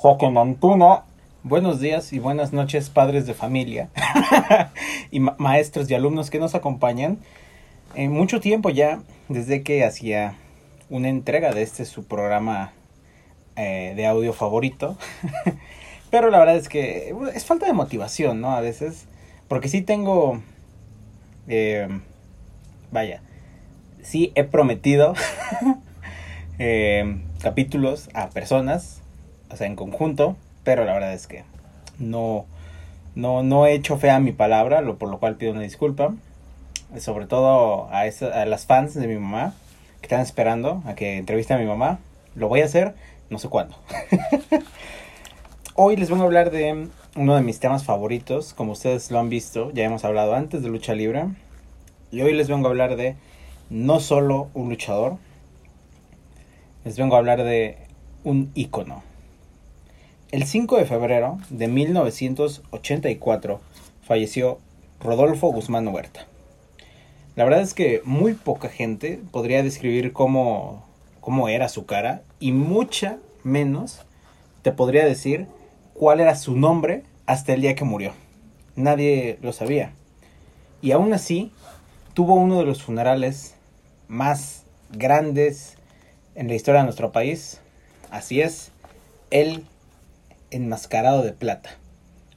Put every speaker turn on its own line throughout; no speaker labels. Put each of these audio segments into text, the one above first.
Joaquín Antuna. Buenos días y buenas noches, padres de familia y maestros y alumnos que nos acompañan. En mucho tiempo ya, desde que hacía una entrega de este su programa eh, de audio favorito. Pero la verdad es que es falta de motivación, ¿no? A veces. Porque sí tengo... Eh, vaya. Sí he prometido eh, capítulos a personas, o sea, en conjunto, pero la verdad es que no, no, no he hecho fe a mi palabra, lo, por lo cual pido una disculpa, sobre todo a, a las fans de mi mamá, que están esperando a que entreviste a mi mamá, lo voy a hacer, no sé cuándo. Hoy les vengo a hablar de uno de mis temas favoritos, como ustedes lo han visto, ya hemos hablado antes de lucha libre, y hoy les vengo a hablar de no solo un luchador, les vengo a hablar de un ícono. El 5 de febrero de 1984 falleció Rodolfo Guzmán Huerta. La verdad es que muy poca gente podría describir cómo, cómo era su cara y mucha menos te podría decir cuál era su nombre hasta el día que murió. Nadie lo sabía. Y aún así, tuvo uno de los funerales más grandes en la historia de nuestro país. Así es, él enmascarado de plata.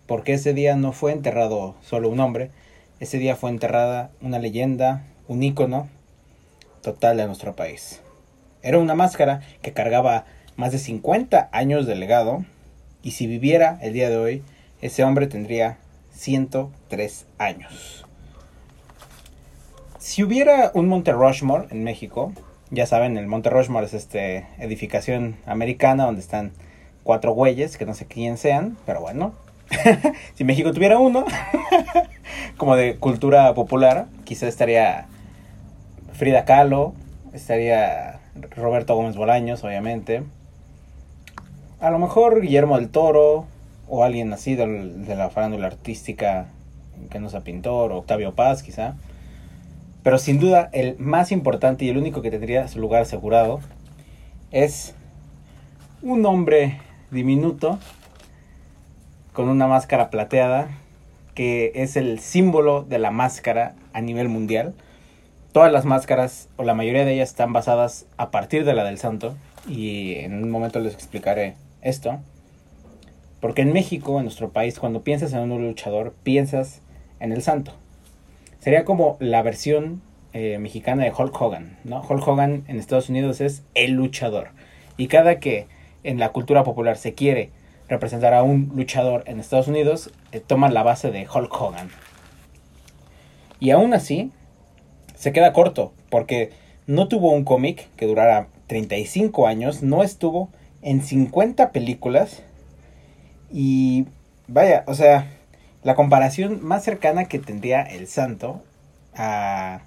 Porque ese día no fue enterrado solo un hombre, ese día fue enterrada una leyenda, un ícono total de nuestro país. Era una máscara que cargaba más de 50 años de legado y si viviera el día de hoy, ese hombre tendría 103 años. Si hubiera un Monte Rushmore en México, ya saben, el Monte Rushmore es esta edificación americana donde están cuatro güeyes, que no sé quién sean, pero bueno. si México tuviera uno, como de cultura popular, quizá estaría Frida Kahlo, estaría Roberto Gómez Bolaños, obviamente. A lo mejor Guillermo del Toro, o alguien así de, de la farándula artística que no sea pintor, o Octavio Paz, quizá. Pero sin duda, el más importante y el único que tendría su lugar asegurado es un hombre diminuto con una máscara plateada que es el símbolo de la máscara a nivel mundial. Todas las máscaras o la mayoría de ellas están basadas a partir de la del santo y en un momento les explicaré esto. Porque en México, en nuestro país, cuando piensas en un luchador, piensas en el santo sería como la versión eh, mexicana de Hulk Hogan, ¿no? Hulk Hogan en Estados Unidos es el luchador. Y cada que en la cultura popular se quiere representar a un luchador en Estados Unidos, eh, toman la base de Hulk Hogan. Y aún así, se queda corto, porque no tuvo un cómic que durara 35 años, no estuvo en 50 películas. Y vaya, o sea, la comparación más cercana que tendría el santo a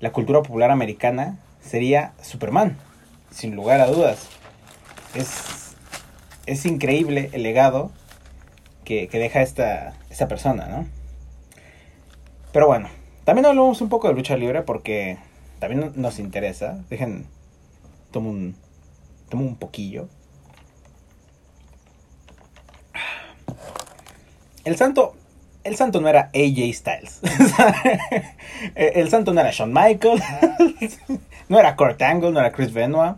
la cultura popular americana sería Superman, sin lugar a dudas. Es, es increíble el legado que, deja esta, esta persona, ¿no? Pero bueno, también hablamos un poco de lucha libre porque también nos interesa. Dejen, tomo un, tomo un poquillo. El santo, el santo no era AJ Styles. el santo no era Shawn Michaels. no era Kurt Angle, no era Chris Benoit.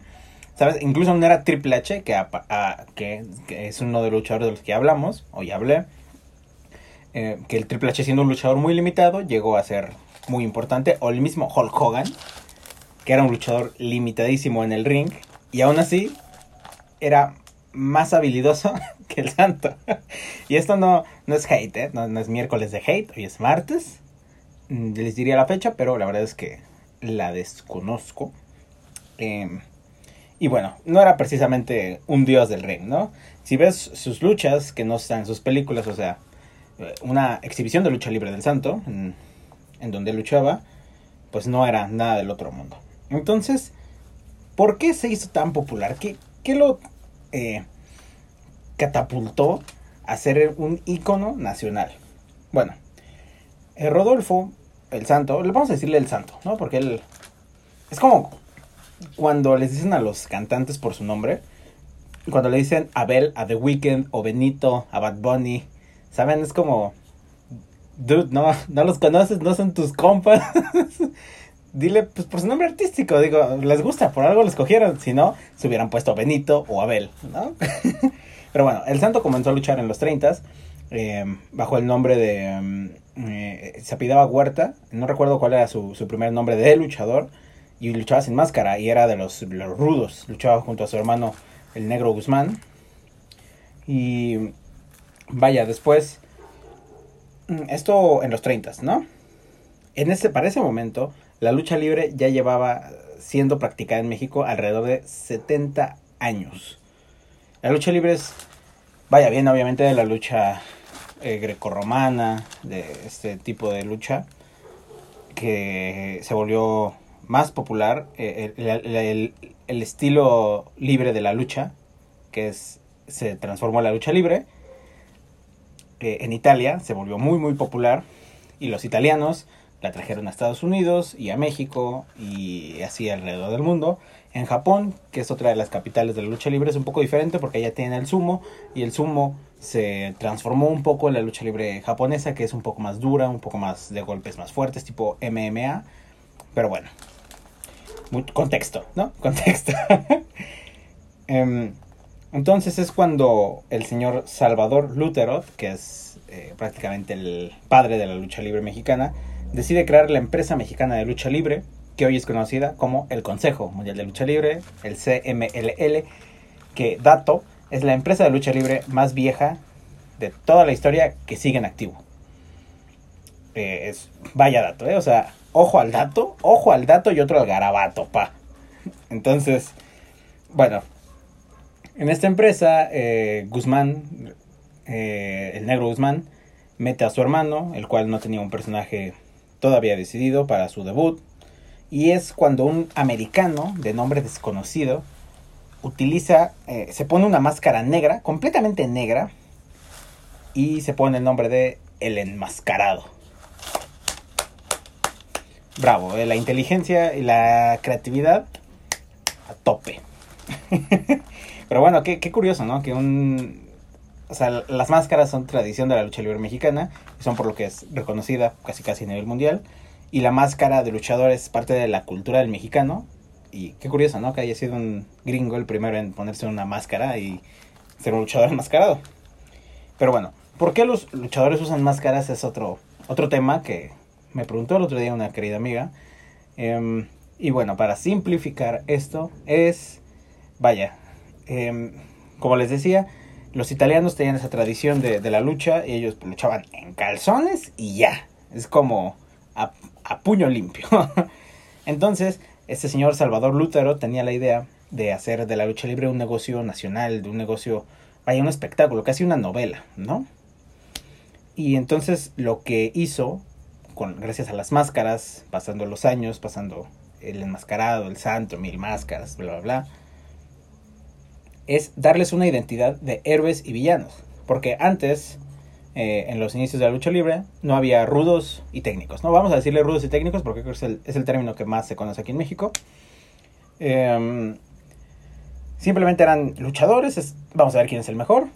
¿Sabes? Incluso no era Triple H, que, es uno de los luchadores de los que hablamos, o ya hablé. Eh, que el Triple H siendo un luchador muy limitado, llegó a ser muy importante. O el mismo Hulk Hogan, que era un luchador limitadísimo en el ring. Y aún así, era más habilidoso que el santo. y esto no, no es hate, ¿eh? no, es miércoles de hate, hoy es martes. Mm, les diría la fecha, pero la verdad es que la desconozco. Em, y bueno, no era precisamente un dios del ring, ¿no? Si ves sus luchas, que no están en sus películas, o sea, eh, una exhibición de lucha libre del santo, en, donde luchaba, pues no era nada del otro mundo. Entonces, ¿por qué se hizo tan popular? ¿Qué, lo eh, catapultó a ser un ícono nacional. Bueno, el Rodolfo, el santo, le vamos a decirle el santo, ¿no? Porque él es como cuando les dicen a los cantantes por su nombre, cuando le dicen Abel a The Weeknd o Benito a Bad Bunny, ¿saben? Es como, dude, no, no los conoces, no son tus compas. Dile pues por su nombre artístico, digo, les gusta, por algo lo escogieron, si no, se hubieran puesto Benito o Abel, ¿no? Pero bueno, el santo comenzó a luchar en los 30 eh, bajo el nombre de... Mm, eh, Huerta, no recuerdo cuál era su, su, primer nombre de luchador, y luchaba sin máscara, y era de los, los rudos, luchaba junto a su hermano el negro Guzmán. Y vaya, después, mm, esto en los 30, ¿no? En ese, para ese momento, la lucha libre ya llevaba siendo practicada en México alrededor de 70 años. La lucha libre es, vaya bien, obviamente de la lucha eh, grecorromana, de este tipo de lucha, que se volvió más popular, eh, el, estilo libre de la lucha, que es, se transformó en la lucha libre, eh, en Italia se volvió muy muy popular y los italianos la trajeron a Estados Unidos y a México y así alrededor del mundo. En Japón, que es otra de las capitales de la lucha libre, es un poco diferente porque allá tienen el sumo y el sumo se transformó un poco en la lucha libre japonesa, que es un poco más dura, un poco más de golpes más fuertes, tipo MMA. Pero bueno, contexto, ¿no? Contexto. Em, entonces es cuando el señor Salvador Lutero, que es eh, prácticamente el padre de la lucha libre mexicana, decide crear la empresa mexicana de lucha libre, que hoy es conocida como el Consejo Mundial de Lucha Libre, el CMLL, que dato es la empresa de lucha libre más vieja de toda la historia que sigue en activo. Eh, es, vaya dato, ¿eh? O sea, ojo al dato, ojo al dato y otro al garabato, pa. Entonces, bueno, en esta empresa, eh, Guzmán, eh, el negro Guzmán, mete a su hermano, el cual no tenía un personaje todavía decidido para su debut. Y es cuando un americano de nombre desconocido utiliza, eh, se pone una máscara negra, completamente negra, y se pone el nombre de El Enmascarado bravo, eh, la inteligencia y la creatividad a tope. Pero bueno, qué, qué, curioso, ¿no? Que un... O sea, las máscaras son tradición de la lucha libre mexicana, y son por lo que es reconocida casi casi a nivel mundial. Y la máscara de luchador es parte de la cultura del mexicano. Y qué curioso, ¿no? Que haya sido un gringo el primero en ponerse una máscara y ser un luchador enmascarado. Pero bueno, ¿por qué los luchadores usan máscaras? Es otro, otro tema que me preguntó el otro día una querida amiga. Em, y bueno, para simplificar esto es, vaya, em, como les decía, los italianos tenían esa tradición de, la lucha y ellos luchaban en calzones y ya. Es como a, a puño limpio. Entonces, este señor Salvador Lútero tenía la idea de hacer de la lucha libre un negocio nacional, de un negocio, vaya, un espectáculo, casi una novela, ¿no? Y entonces lo que hizo gracias a las máscaras, pasando los años, pasando el enmascarado, el santo, mil máscaras, bla, bla, bla, es darles una identidad de héroes y villanos. Porque antes, eh, en los inicios de la lucha libre, no había rudos y técnicos. No vamos a decirle rudos y técnicos porque es el, es el término que más se conoce aquí en México. Em, simplemente eran luchadores. vamos a ver quién es el mejor.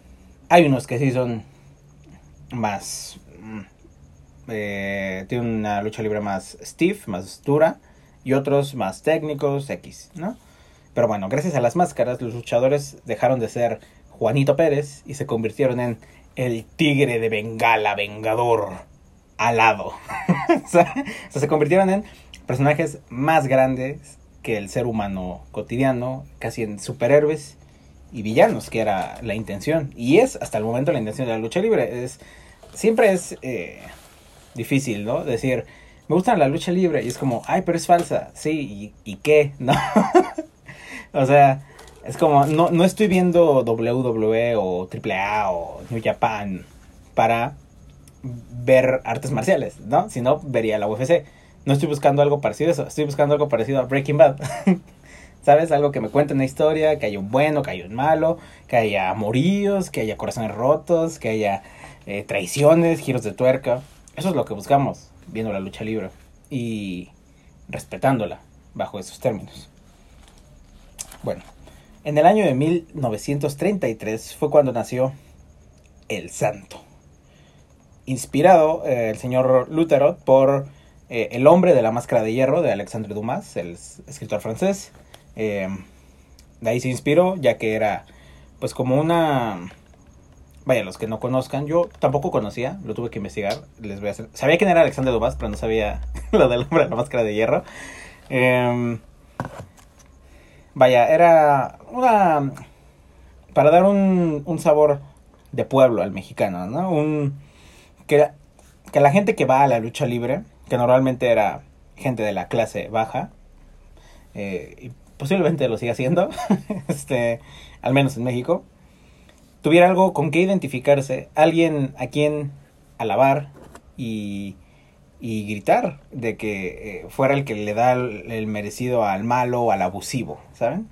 Hay unos que sí son más eh, tiene una lucha libre más stiff, más dura, y otros más técnicos, X, ¿no? Pero bueno, gracias a las máscaras, los luchadores dejaron de ser Juanito Pérez y se convirtieron en el tigre de Bengala, vengador, alado. o, sea, se convirtieron en personajes más grandes que el ser humano cotidiano, casi en superhéroes y villanos, que era la intención. Y es hasta el momento la intención de la lucha libre. Es, siempre es eh, difícil, ¿no? Decir, me gusta la lucha libre y es como, ay, pero es falsa, sí, ¿y, qué? ¿No? o sea, es como, no, no estoy viendo WWE o AAA o New Japan para ver artes marciales, ¿no? Si no, vería la UFC. No estoy buscando algo parecido a eso, estoy buscando algo parecido a Breaking Bad. ¿Sabes? Algo que me cuente una historia, que haya un bueno, que haya un malo, que haya amoríos, que haya corazones rotos, que haya eh, traiciones, giros de tuerca. Eso es lo que buscamos viendo la lucha libre y respetándola bajo esos términos. Bueno, En el año de 1933 fue cuando nació El Santo. Inspirado eh, el señor Lutero por eh, El hombre de la máscara de hierro de Alexandre Dumas, el escritor francés. Eh, de ahí se inspiró, ya que era pues como una... Vaya, los que no conozcan, yo tampoco conocía, lo tuve que investigar, les voy a hacer... Sabía quién era Alexandre Dumas, pero no sabía lo del hombre de la máscara de hierro. Eh, vaya, era una... Para dar un, sabor de pueblo al mexicano, ¿no? Un... Que, que la gente que va a la lucha libre, que normalmente era gente de la clase baja, eh, y posiblemente lo siga haciendo, este, al menos en México, tuviera algo con que identificarse, alguien a quien alabar y, y gritar de que eh, fuera el que le da el, el merecido al malo o al abusivo, ¿saben?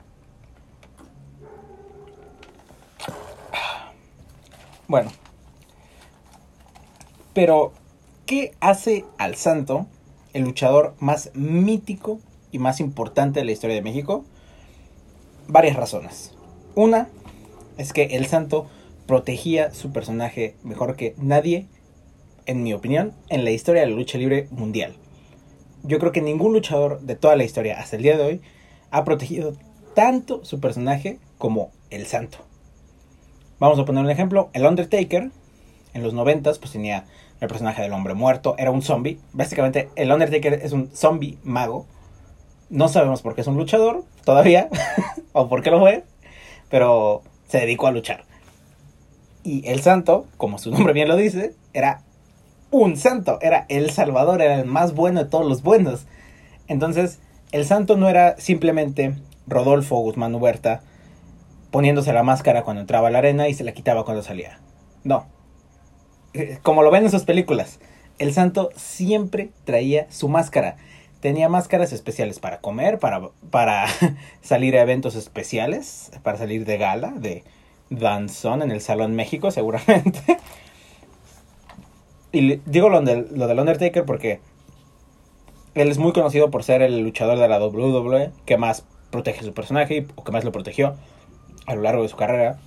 Bueno, pero ¿qué hace al santo el luchador más mítico y más importante de la historia de México? Varias razones. Una es que el santo protegía su personaje mejor que nadie, en mi opinión, en la historia de la lucha libre mundial. Yo creo que ningún luchador de toda la historia hasta el día de hoy ha protegido tanto su personaje como el santo. Vamos a poner un ejemplo. El Undertaker, en los noventas, pues tenía el personaje del hombre muerto. Era un zombie. Básicamente, el Undertaker es un zombie mago. No sabemos por qué es un luchador todavía. o por qué lo fue. Pero se dedicó a luchar. Y el santo, como su nombre bien lo dice, era un santo. Era el salvador. Era el más bueno de todos los buenos. Entonces, el santo no era simplemente Rodolfo Guzmán Huerta poniéndose la máscara cuando entraba a la arena y se la quitaba cuando salía. No. Eh, como lo ven en sus películas, el santo siempre traía su máscara. Tenía máscaras especiales para comer, para, para salir a eventos especiales, para salir de gala, de danzón en el Salón México seguramente. Y digo lo, lo del Undertaker porque él es muy conocido por ser el luchador de la WWE que más protege su personaje o que más lo protegió a lo largo de su carrera.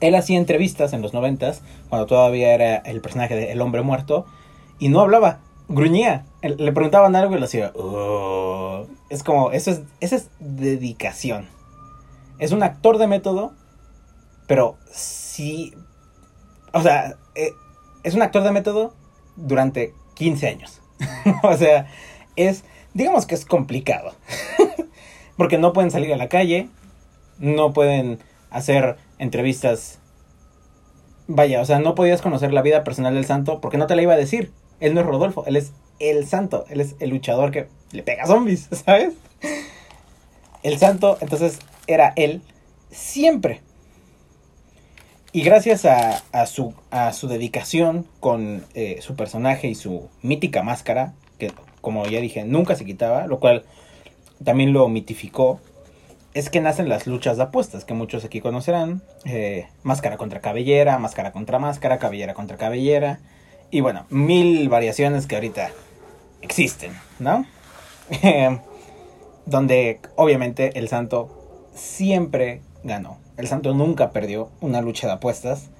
Él hacía entrevistas en los noventas, cuando todavía era el personaje de El Hombre Muerto, y no hablaba, gruñía. Le preguntaban algo y lo hacía. Oh". Es como, eso es, eso es dedicación. Es un actor de método, pero sí. O sea, eh, es un actor de método durante 15 años. o sea, es. Digamos que es complicado. Porque no pueden salir a la calle, no pueden hacer entrevistas. Vaya, o sea, no podías conocer la vida personal del santo porque no te la iba a decir. Él no es Rodolfo, él es el santo, él es el luchador que le pega zombies, ¿sabes? El santo, entonces, era él siempre. Y gracias a, su dedicación con eh, su personaje y su mítica máscara, que como ya dije, nunca se quitaba, lo cual también lo mitificó es que nacen las luchas de apuestas, que muchos aquí conocerán. Eh, máscara contra cabellera, máscara contra máscara, cabellera contra cabellera. Y bueno, mil variaciones que ahorita existen, ¿no? donde obviamente el santo siempre ganó. El santo nunca perdió una lucha de apuestas.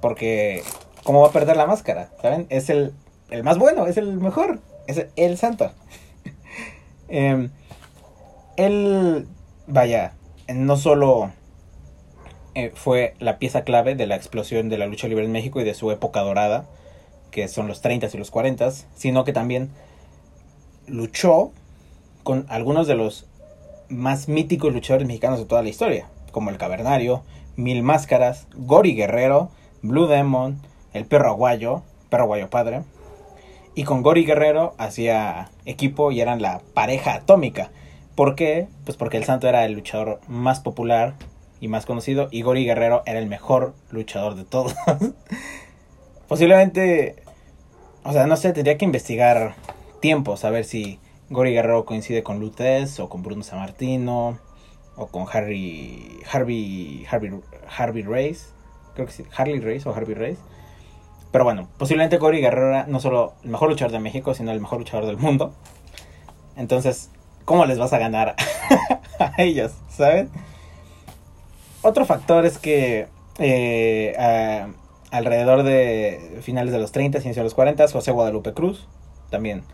Porque, ¿cómo va a perder la máscara? ¿Saben? Es el, el más bueno, es el mejor. Es el, el santo. eh, él vaya, no solo eh, fue la pieza clave de la explosión de la lucha libre en México y de su época dorada, que son los 30 y los 40, sino que también luchó con algunos de los más míticos luchadores mexicanos de toda la historia, como el Cavernario, Mil Máscaras, Gori Guerrero, Blue Demon, el Perro Aguayo, Perro Aguayo Padre, y con Gori Guerrero hacía equipo y eran la pareja atómica ¿Por qué? Pues porque el Santo era el luchador más popular y más conocido y Gori Guerrero era el mejor luchador de todos. Posiblemente, o sea, no sé, tendría que investigar tiempo, saber si Gori Guerrero coincide con Lutez o con Bruno Sammartino o con Harry, Harvey, Harvey, Harvey Race, creo que sí, Harley Race o Harvey Race. Pero bueno, posiblemente Gori Guerrero era no solo el mejor luchador de México, sino el mejor luchador del mundo. Entonces, ¿cómo les vas a ganar a ellos? ¿Saben? otro factor es que eh, alrededor de finales de los 30, inicio de los 40, José Guadalupe Cruz, también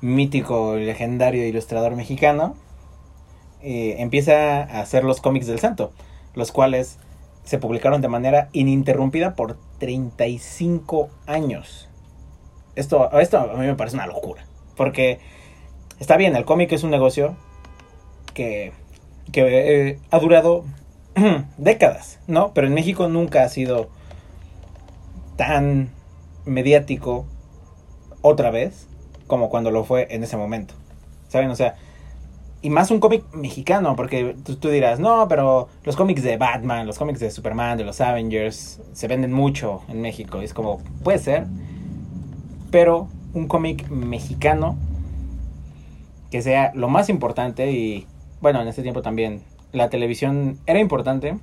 mítico y legendario ilustrador mexicano, eh, empieza a hacer los cómics del santo, los cuales se publicaron de manera ininterrumpida por 35 años. Esto, esto a mí me parece una locura, porque está bien, el cómic es un negocio que, que eh, ha durado décadas, ¿no? Pero en México nunca ha sido tan mediático otra vez como cuando lo fue en ese momento. ¿Saben? O sea, y más un cómic mexicano, porque tú, dirás, no, pero los cómics de Batman, los cómics de Superman, de los Avengers, se venden mucho en México. Y es como, puede ser, pero un cómic mexicano que sea lo más importante y, bueno, en ese tiempo también la televisión era importante,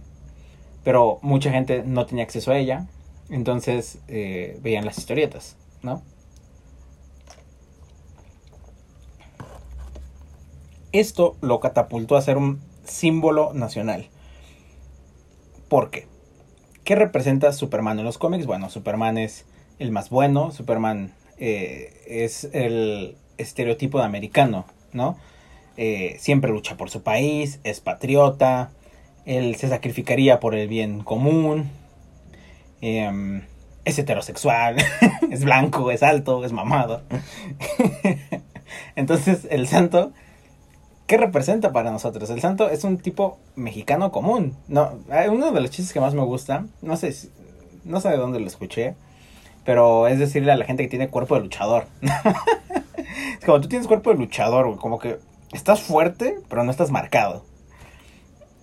pero mucha gente no tenía acceso a ella, entonces eh, veían las historietas, ¿no? Esto lo catapultó a ser un símbolo nacional. ¿Por qué? ¿Qué representa Superman en los cómics? Bueno, Superman es el más bueno, Superman eh, es el estereotipo de americano, ¿no? Eh, siempre lucha por su país, es patriota, él se sacrificaría por el bien común, em, es heterosexual, es blanco, es alto, es mamado. Entonces el santo ¿qué representa para nosotros? El santo es un tipo mexicano común. No, uno de los chistes que más me gusta, no sé, no sé de dónde lo escuché, pero es decirle a la gente que tiene cuerpo de luchador. es como tú tienes cuerpo de luchador, como que estás fuerte, pero no estás marcado.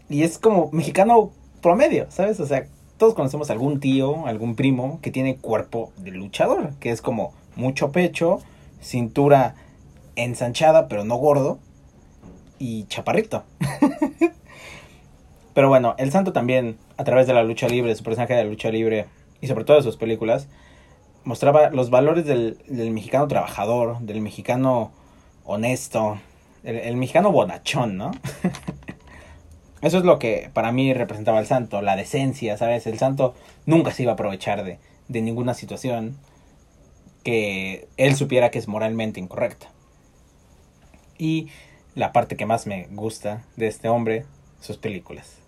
Y es como mexicano promedio, ¿sabes? O sea, todos conocemos algún tío, algún primo que tiene cuerpo de luchador, que es como mucho pecho, cintura ensanchada, pero no gordo y chaparrito. Pero bueno, el santo también, a través de la lucha libre, su personaje de la lucha libre y sobre todo de sus películas, mostraba los valores del, mexicano trabajador, del mexicano honesto, el, mexicano bonachón, ¿no? Eso es lo que para mí representaba el santo, la decencia, ¿sabes? El santo nunca se iba a aprovechar de, de ninguna situación que él supiera que es moralmente incorrecta. Y la parte que más me gusta de este hombre, sus películas.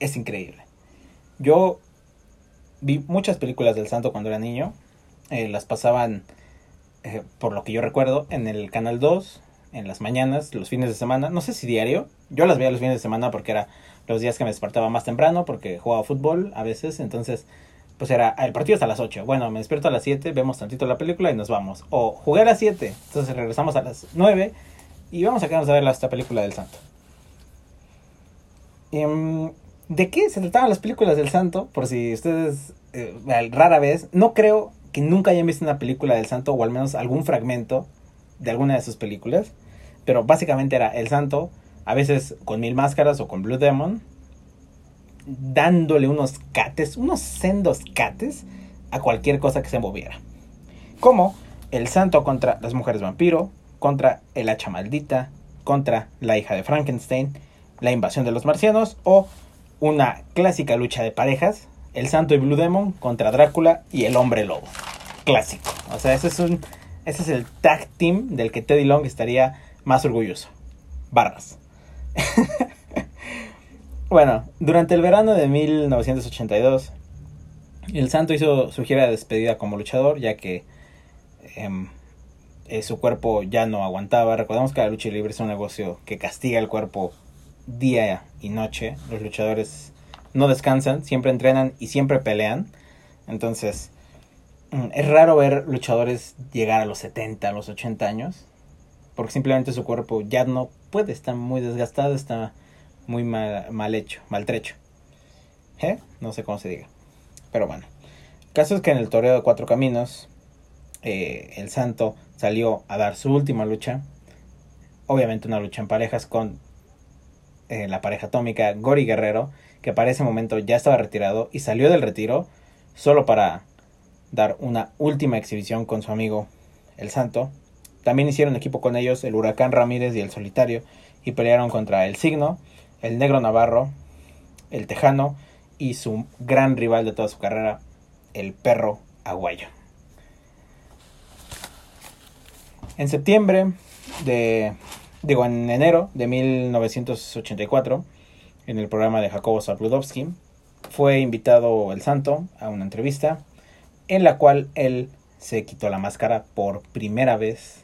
Es increíble. Yo vi muchas películas del santo cuando era niño. Eh, las pasaban, eh, por lo que yo recuerdo, en el Canal 2, en las mañanas, los fines de semana. No sé si diario. Yo las veía los fines de semana porque era los días que me despertaba más temprano, porque jugaba fútbol a veces. Entonces, pues era el partido hasta a las 8. Bueno, me despierto a las 7, vemos tantito la película y nos vamos. O jugué a las 7, entonces regresamos a las 9 y vamos a quedarnos a ver esta película del santo. Em, ¿De qué se trataban las películas del santo? Por si ustedes eh, rara vez, no creo que nunca hayan visto una película del santo o al menos algún fragmento de alguna de sus películas. Pero básicamente era el santo, a veces con mil máscaras o con Blue Demon, dándole unos cates, unos sendos cates a cualquier cosa que se moviera. Como el santo contra las mujeres vampiro, contra el hacha maldita, contra la hija de Frankenstein, la invasión de los marcianos o una clásica lucha de parejas, el santo y Blue Demon contra Drácula y el hombre lobo. Clásico. O sea, ese es un ese es el tag team del que Teddy Long estaría más orgulloso. Barras. bueno, durante el verano de 1982, el santo hizo su gira de despedida como luchador, ya que em, eh, su cuerpo ya no aguantaba. Recordemos que la lucha libre es un negocio que castiga el cuerpo día y noche. Los luchadores no descansan, siempre entrenan y siempre pelean. Entonces, mm, es raro ver luchadores llegar a los 70, a los 80 años. Porque simplemente su cuerpo ya no puede, está muy desgastado, está muy mal, mal hecho, maltrecho. ¿Eh? No sé cómo se diga. Pero bueno. El caso es que en el toreo de cuatro caminos, eh, el santo salió a dar su última lucha. Obviamente una lucha en parejas con eh, la pareja atómica Gori Guerrero, que para ese momento ya estaba retirado y salió del retiro solo para dar una última exhibición con su amigo el Santo. También hicieron equipo con ellos el Huracán Ramírez y el Solitario y pelearon contra el Signo, el Negro Navarro, el Tejano, y su gran rival de toda su carrera, el perro aguayo. En septiembre de, digo, en enero de 1984, en el programa de Jacobo Zabludovsky, fue invitado el santo a una entrevista en la cual él se quitó la máscara por primera vez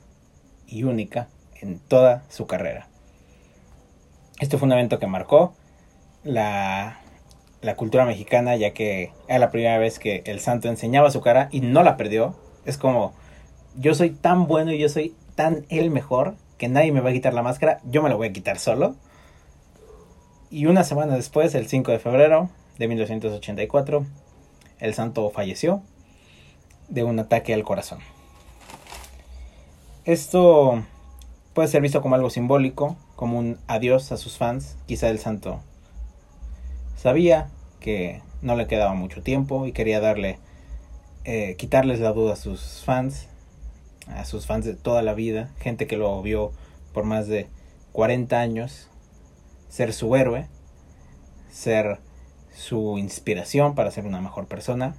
y única en toda su carrera. Este fue un evento que marcó la, la cultura mexicana, ya que era la primera vez que el santo enseñaba su cara y no la perdió. Es como, yo soy tan bueno y yo soy tan el mejor que nadie me va a quitar la máscara, yo me la voy a quitar solo. Y una semana después, el 5 de febrero de 1984, el santo falleció de un ataque al corazón. Esto puede ser visto como algo simbólico, como un adiós a sus fans. Quizá el santo sabía que no le quedaba mucho tiempo y quería darle, eh, quitarles la duda a sus fans, a sus fans de toda la vida, gente que lo vio por más de 40 años, ser su héroe, ser su inspiración para ser una mejor persona,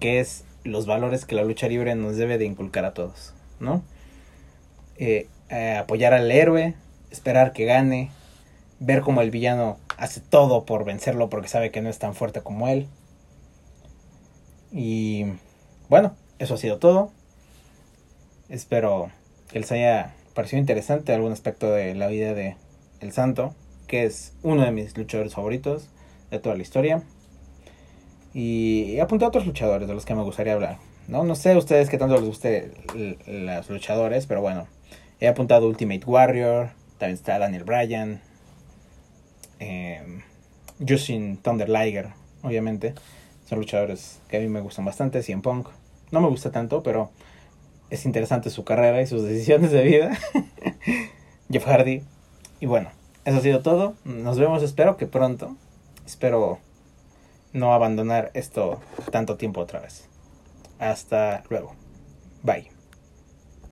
que es los valores que la lucha libre nos debe de inculcar a todos, ¿no? Eh, eh, apoyar al héroe, esperar que gane, ver como el villano hace todo por vencerlo porque sabe que no es tan fuerte como él. Y bueno, eso ha sido todo. Espero que les haya parecido interesante algún aspecto de la vida de El Santo, que es uno de mis luchadores favoritos de toda la historia. Y he apuntado a otros luchadores de los que me gustaría hablar. No, no sé a ustedes qué tanto les guste los luchadores, pero bueno. He apuntado Ultimate Warrior, también está Daniel Bryan, eh, Justin Thunder Liger, obviamente. Son luchadores que a mí me gustan bastante. CM Punk. No me gusta tanto, pero es interesante su carrera y sus decisiones de vida. Jeff Hardy. Y bueno, eso ha sido todo. Nos vemos, espero que pronto. Espero no abandonar esto tanto tiempo otra vez. Hasta luego. Bye.